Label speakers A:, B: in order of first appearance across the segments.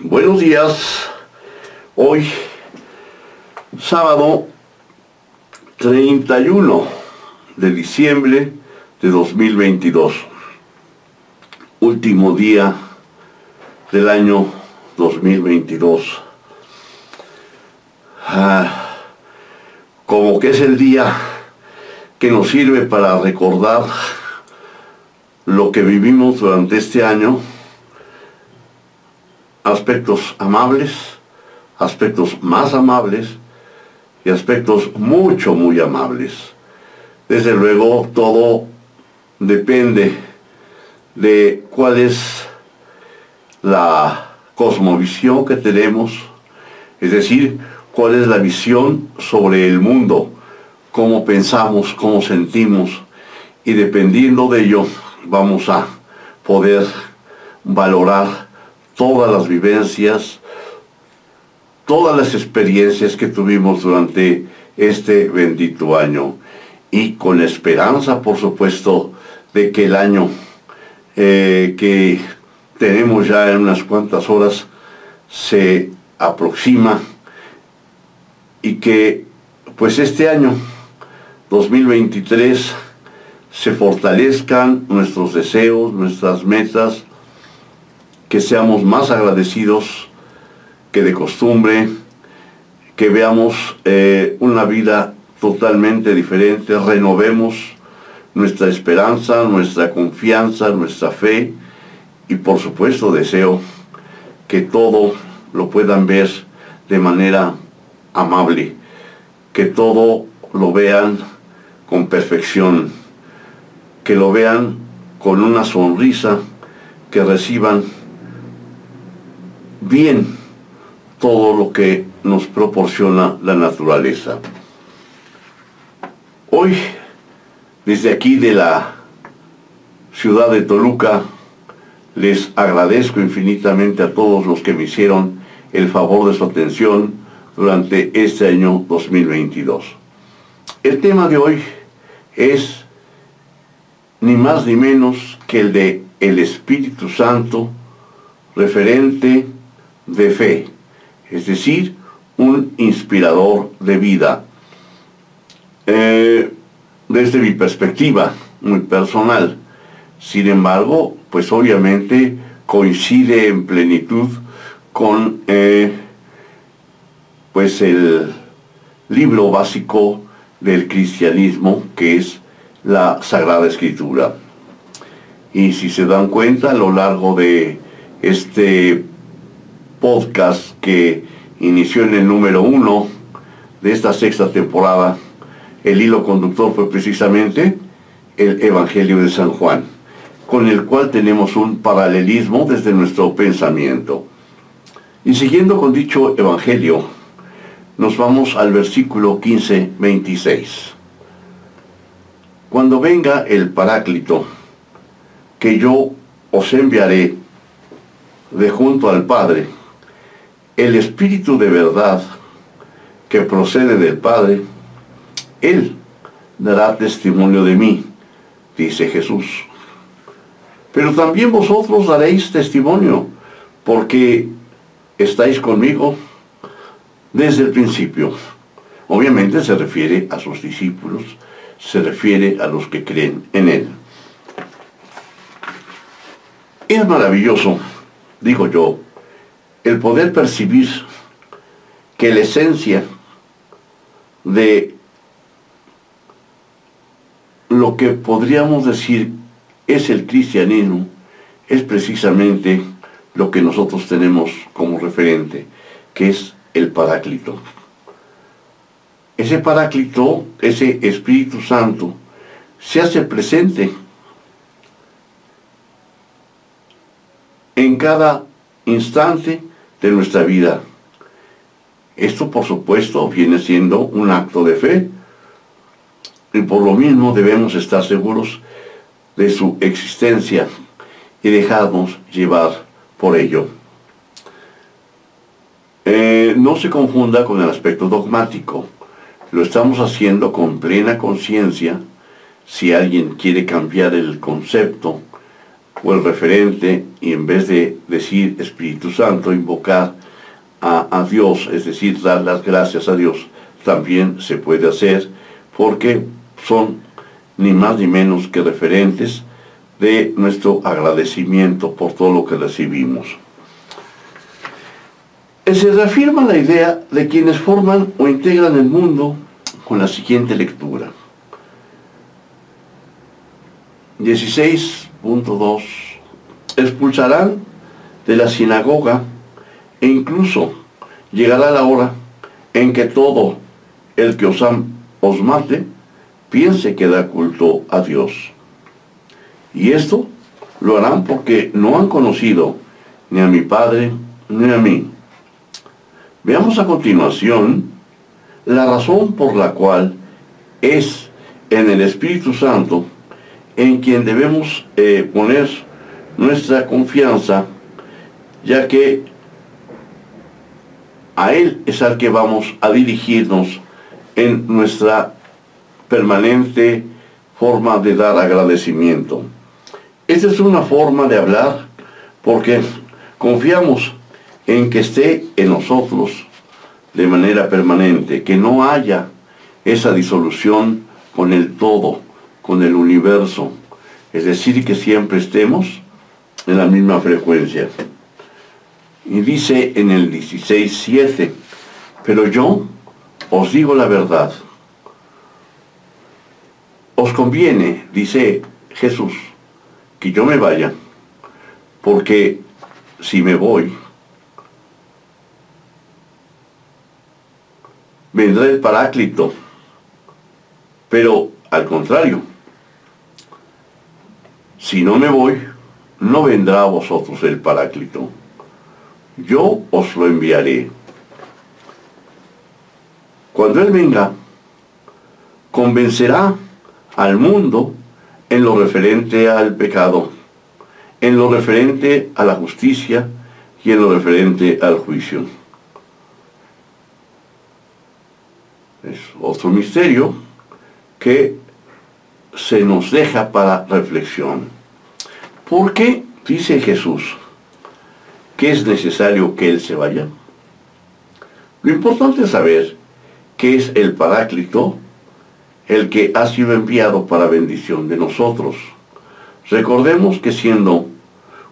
A: Buenos días. Hoy, sábado 31 de diciembre de 2022. Último día del año 2022. Ah, como que es el día que nos sirve para recordar lo que vivimos durante este año aspectos amables, aspectos más amables y aspectos mucho, muy amables. Desde luego, todo depende de cuál es la cosmovisión que tenemos, es decir, cuál es la visión sobre el mundo, cómo pensamos, cómo sentimos, y dependiendo de ello vamos a poder valorar todas las vivencias, todas las experiencias que tuvimos durante este bendito año. Y con la esperanza, por supuesto, de que el año eh, que tenemos ya en unas cuantas horas se aproxima y que pues este año 2023 se fortalezcan nuestros deseos, nuestras metas, que seamos más agradecidos que de costumbre, que veamos eh, una vida totalmente diferente, renovemos nuestra esperanza, nuestra confianza, nuestra fe y por supuesto deseo que todo lo puedan ver de manera amable, que todo lo vean con perfección, que lo vean con una sonrisa, que reciban bien todo lo que nos proporciona la naturaleza. Hoy, desde aquí de la ciudad de Toluca, les agradezco infinitamente a todos los que me hicieron el favor de su atención durante este año 2022. El tema de hoy es ni más ni menos que el de el Espíritu Santo referente de fe, es decir, un inspirador de vida. Eh, desde mi perspectiva muy personal, sin embargo, pues obviamente coincide en plenitud con eh, pues el libro básico del cristianismo que es la Sagrada Escritura. Y si se dan cuenta a lo largo de este podcast que inició en el número uno de esta sexta temporada, el hilo conductor fue precisamente el Evangelio de San Juan, con el cual tenemos un paralelismo desde nuestro pensamiento. Y siguiendo con dicho Evangelio, nos vamos al versículo 15, 26. Cuando venga el Paráclito, que yo os enviaré de junto al Padre, el Espíritu de verdad que procede del Padre, Él dará testimonio de mí, dice Jesús. Pero también vosotros daréis testimonio, porque estáis conmigo desde el principio. Obviamente se refiere a sus discípulos, se refiere a los que creen en Él. Es maravilloso, digo yo, el poder percibir que la esencia de lo que podríamos decir es el cristianismo es precisamente lo que nosotros tenemos como referente, que es el Paráclito. Ese Paráclito, ese Espíritu Santo, se hace presente en cada instante de nuestra vida. Esto, por supuesto, viene siendo un acto de fe. Y por lo mismo debemos estar seguros de su existencia y dejarnos llevar por ello. Eh, no se confunda con el aspecto dogmático. Lo estamos haciendo con plena conciencia. Si alguien quiere cambiar el concepto o el referente y en vez de decir Espíritu Santo, invocar a, a Dios, es decir, dar las gracias a Dios, también se puede hacer porque son ni más ni menos que referentes de nuestro agradecimiento por todo lo que recibimos. Se reafirma la idea de quienes forman o integran el mundo con la siguiente lectura. 16.2 Expulsarán de la sinagoga e incluso llegará la hora en que todo el que os, os mate piense que da culto a Dios. Y esto lo harán porque no han conocido ni a mi Padre ni a mí. Veamos a continuación la razón por la cual es en el Espíritu Santo en quien debemos eh, poner nuestra confianza, ya que a Él es al que vamos a dirigirnos en nuestra permanente forma de dar agradecimiento. Esta es una forma de hablar porque confiamos en que esté en nosotros de manera permanente, que no haya esa disolución con el todo, con el universo. Es decir, que siempre estemos en la misma frecuencia. Y dice en el 16.7, pero yo os digo la verdad. Os conviene, dice Jesús, que yo me vaya, porque si me voy, vendrá el paráclito. Pero al contrario, si no me voy, no vendrá a vosotros el paráclito. Yo os lo enviaré. Cuando Él venga, convencerá al mundo en lo referente al pecado, en lo referente a la justicia y en lo referente al juicio. Es otro misterio que se nos deja para reflexión. ¿Por qué dice Jesús que es necesario que Él se vaya? Lo importante es saber que es el Paráclito el que ha sido enviado para bendición de nosotros. Recordemos que siendo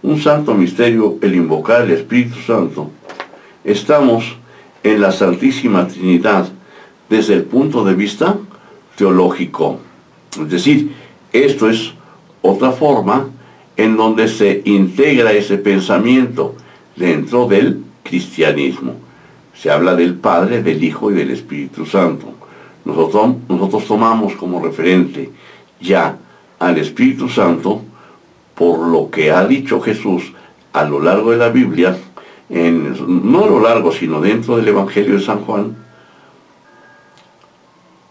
A: un santo misterio el invocar el Espíritu Santo, estamos en la Santísima Trinidad desde el punto de vista teológico. Es decir, esto es otra forma en donde se integra ese pensamiento dentro del cristianismo. Se habla del Padre, del Hijo y del Espíritu Santo. Nosotros, nosotros tomamos como referente ya al Espíritu Santo por lo que ha dicho Jesús a lo largo de la Biblia, no a lo largo, sino dentro del Evangelio de San Juan,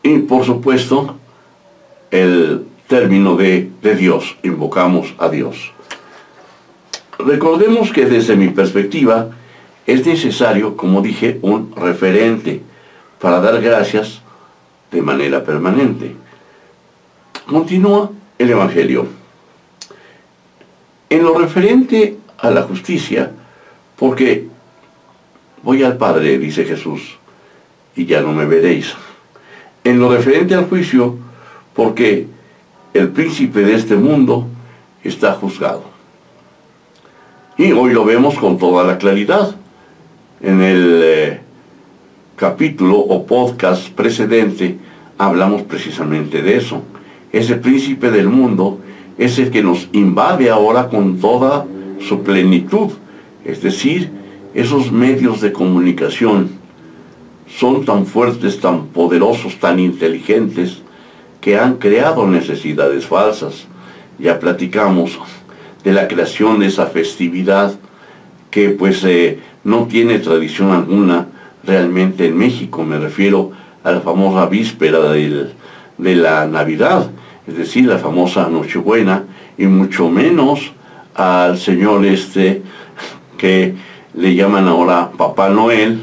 A: y por supuesto, el término de, de Dios, invocamos a Dios. Recordemos que desde mi perspectiva es necesario, como dije, un referente para dar gracias de manera permanente. Continúa el Evangelio. En lo referente a la justicia, porque voy al Padre, dice Jesús, y ya no me veréis en lo referente al juicio, porque el príncipe de este mundo está juzgado. Y hoy lo vemos con toda la claridad. En el eh, capítulo o podcast precedente hablamos precisamente de eso. Ese príncipe del mundo es el que nos invade ahora con toda su plenitud, es decir, esos medios de comunicación son tan fuertes, tan poderosos, tan inteligentes, que han creado necesidades falsas. Ya platicamos de la creación de esa festividad que pues eh, no tiene tradición alguna realmente en México. Me refiero a la famosa víspera de la Navidad, es decir, la famosa Nochebuena, y mucho menos al señor este que le llaman ahora Papá Noel,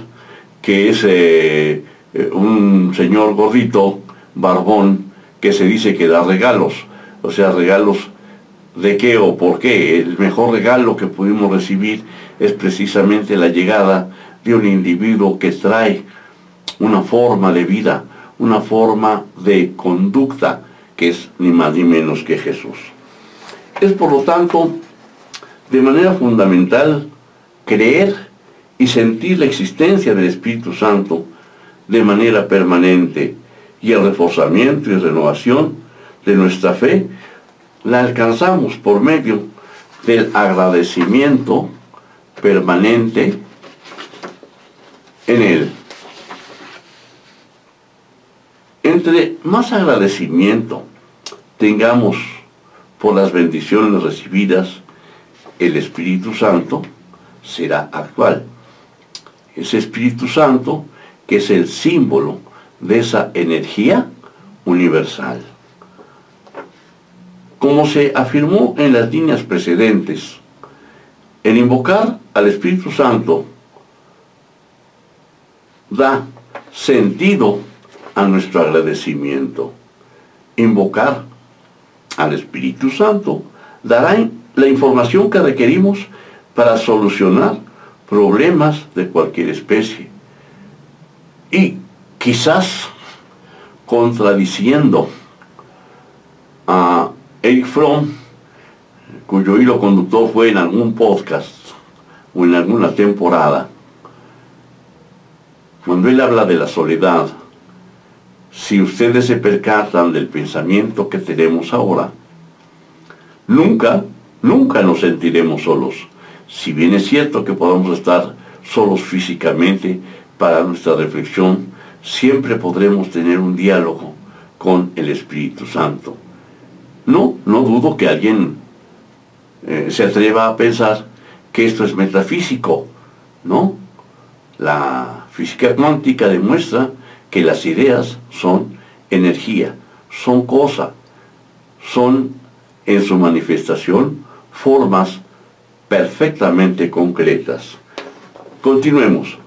A: que es eh, eh, un señor gordito, barbón, que se dice que da regalos, o sea, regalos de qué o por qué. El mejor regalo que pudimos recibir es precisamente la llegada de un individuo que trae una forma de vida, una forma de conducta que es ni más ni menos que Jesús. Es por lo tanto de manera fundamental creer y sentir la existencia del Espíritu Santo de manera permanente y el reforzamiento y renovación de nuestra fe la alcanzamos por medio del agradecimiento permanente en Él. Entre más agradecimiento tengamos por las bendiciones recibidas, el Espíritu Santo será actual. Ese Espíritu Santo que es el símbolo de esa energía universal. Como se afirmó en las líneas precedentes, el invocar al Espíritu Santo da sentido a nuestro agradecimiento. Invocar al Espíritu Santo dará la información que requerimos para solucionar problemas de cualquier especie. Y quizás contradiciendo a Eric Fromm, cuyo hilo conductor fue en algún podcast o en alguna temporada, cuando él habla de la soledad, si ustedes se percatan del pensamiento que tenemos ahora, nunca, nunca nos sentiremos solos. Si bien es cierto que podamos estar solos físicamente para nuestra reflexión, siempre podremos tener un diálogo con el Espíritu Santo. No, no dudo que alguien eh, se atreva a pensar que esto es metafísico, ¿no? La física cuántica demuestra que las ideas son energía, son cosa, son en su manifestación formas perfectamente concretas. Continuemos.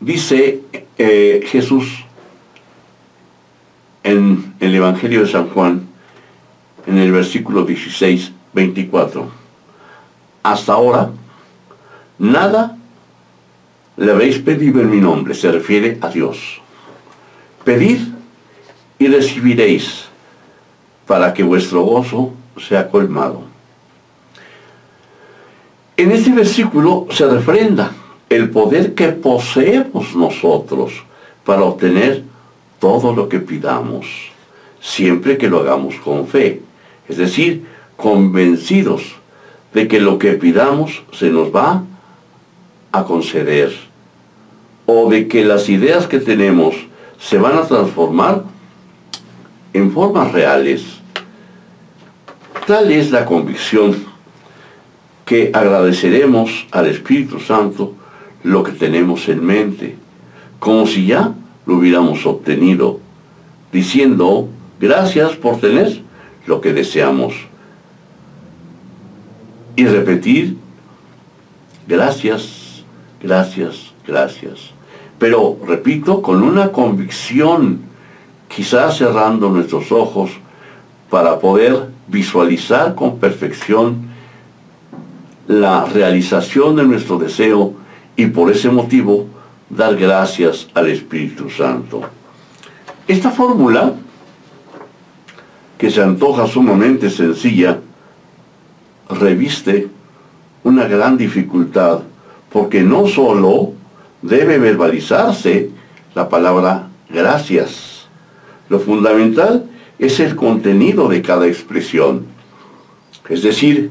A: Dice eh, Jesús en el Evangelio de San Juan, en el versículo 16, 24. Hasta ahora, nada le habéis pedido en mi nombre, se refiere a Dios. Pedid y recibiréis para que vuestro gozo sea colmado. En este versículo se refrenda el poder que poseemos nosotros para obtener todo lo que pidamos, siempre que lo hagamos con fe, es decir, convencidos de que lo que pidamos se nos va a conceder, o de que las ideas que tenemos se van a transformar en formas reales. Tal es la convicción que agradeceremos al Espíritu Santo lo que tenemos en mente, como si ya lo hubiéramos obtenido, diciendo, gracias por tener lo que deseamos. Y repetir, gracias, gracias, gracias. Pero, repito, con una convicción, quizás cerrando nuestros ojos para poder visualizar con perfección la realización de nuestro deseo y por ese motivo dar gracias al Espíritu Santo. Esta fórmula, que se antoja sumamente sencilla, reviste una gran dificultad, porque no solo debe verbalizarse la palabra gracias. Lo fundamental es el contenido de cada expresión. Es decir,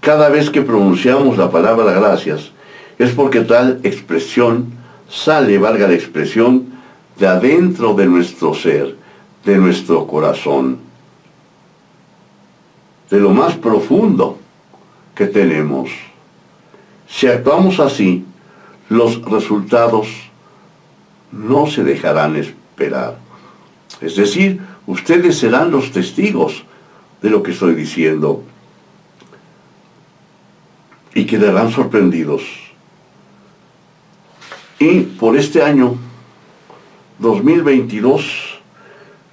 A: cada vez que pronunciamos la palabra gracias, es porque tal expresión sale, valga la expresión, de adentro de nuestro ser, de nuestro corazón, de lo más profundo que tenemos. Si actuamos así, los resultados no se dejarán esperar. Es decir, ustedes serán los testigos de lo que estoy diciendo y quedarán sorprendidos y por este año 2022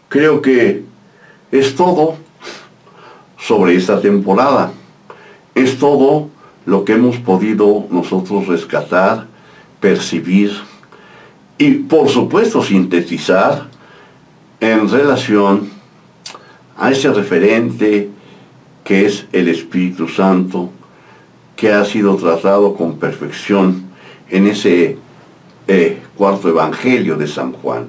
A: creo que es todo sobre esta temporada. Es todo lo que hemos podido nosotros rescatar, percibir y por supuesto sintetizar en relación a ese referente que es el Espíritu Santo, que ha sido tratado con perfección en ese eh, cuarto Evangelio de San Juan.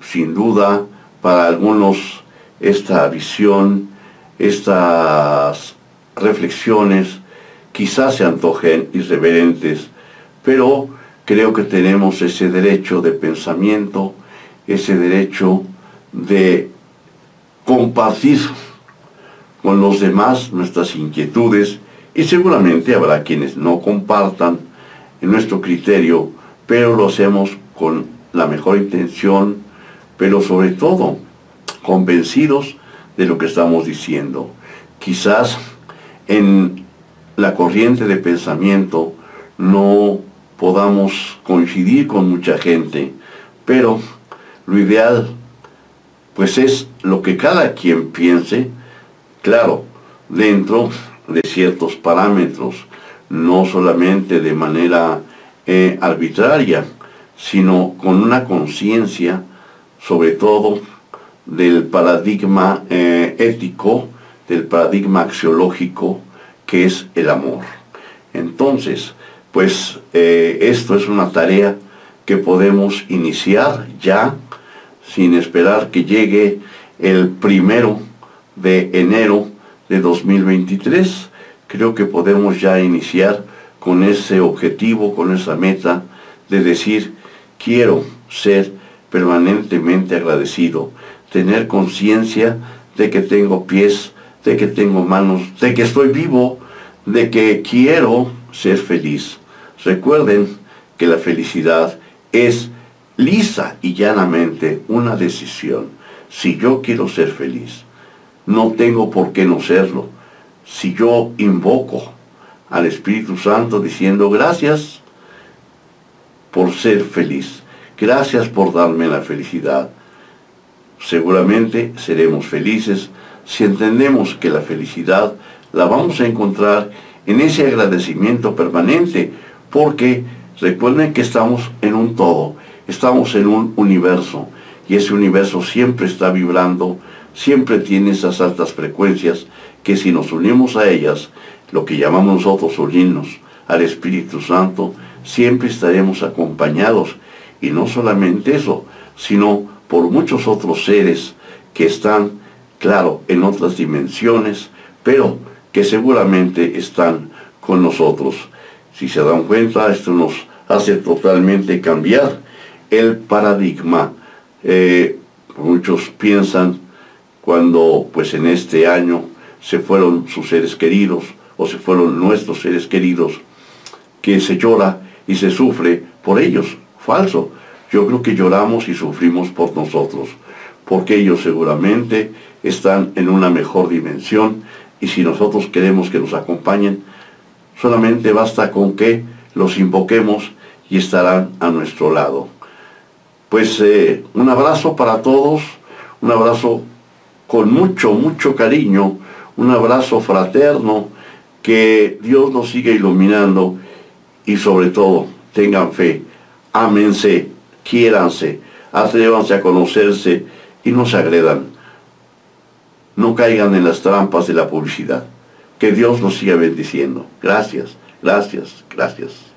A: Sin duda, para algunos esta visión, estas reflexiones quizás se antojen irreverentes, pero creo que tenemos ese derecho de pensamiento, ese derecho de compartir con los demás nuestras inquietudes y seguramente habrá quienes no compartan en nuestro criterio, pero lo hacemos con la mejor intención, pero sobre todo convencidos de lo que estamos diciendo. Quizás en la corriente de pensamiento no podamos coincidir con mucha gente, pero lo ideal pues es lo que cada quien piense, claro, dentro de ciertos parámetros, no solamente de manera eh, arbitraria, sino con una conciencia, sobre todo, del paradigma eh, ético, del paradigma axiológico, que es el amor. Entonces, pues eh, esto es una tarea que podemos iniciar ya, sin esperar que llegue el primero de enero de 2023. Creo que podemos ya iniciar con ese objetivo, con esa meta de decir, quiero ser permanentemente agradecido tener conciencia de que tengo pies, de que tengo manos, de que estoy vivo, de que quiero ser feliz. Recuerden que la felicidad es lisa y llanamente una decisión. Si yo quiero ser feliz, no tengo por qué no serlo. Si yo invoco al Espíritu Santo diciendo gracias por ser feliz, gracias por darme la felicidad, seguramente seremos felices. Si entendemos que la felicidad la vamos a encontrar en ese agradecimiento permanente, porque recuerden que estamos en un todo, estamos en un universo, y ese universo siempre está vibrando, siempre tiene esas altas frecuencias, que si nos unimos a ellas, lo que llamamos nosotros unirnos al Espíritu Santo, siempre estaremos acompañados, y no solamente eso, sino por muchos otros seres que están, claro, en otras dimensiones, pero que seguramente están con nosotros. Si se dan cuenta, esto nos hace totalmente cambiar el paradigma. Eh, muchos piensan cuando pues en este año se fueron sus seres queridos o se fueron nuestros seres queridos, que se llora y se sufre por ellos. Falso. Yo creo que lloramos y sufrimos por nosotros, porque ellos seguramente están en una mejor dimensión y si nosotros queremos que nos acompañen, solamente basta con que los invoquemos y estarán a nuestro lado. Pues eh, un abrazo para todos, un abrazo con mucho, mucho cariño, un abrazo fraterno, que Dios nos siga iluminando y sobre todo tengan fe, ámense quiéranse, atrévanse a conocerse y no se agredan. No caigan en las trampas de la publicidad. Que Dios nos siga bendiciendo. Gracias, gracias, gracias.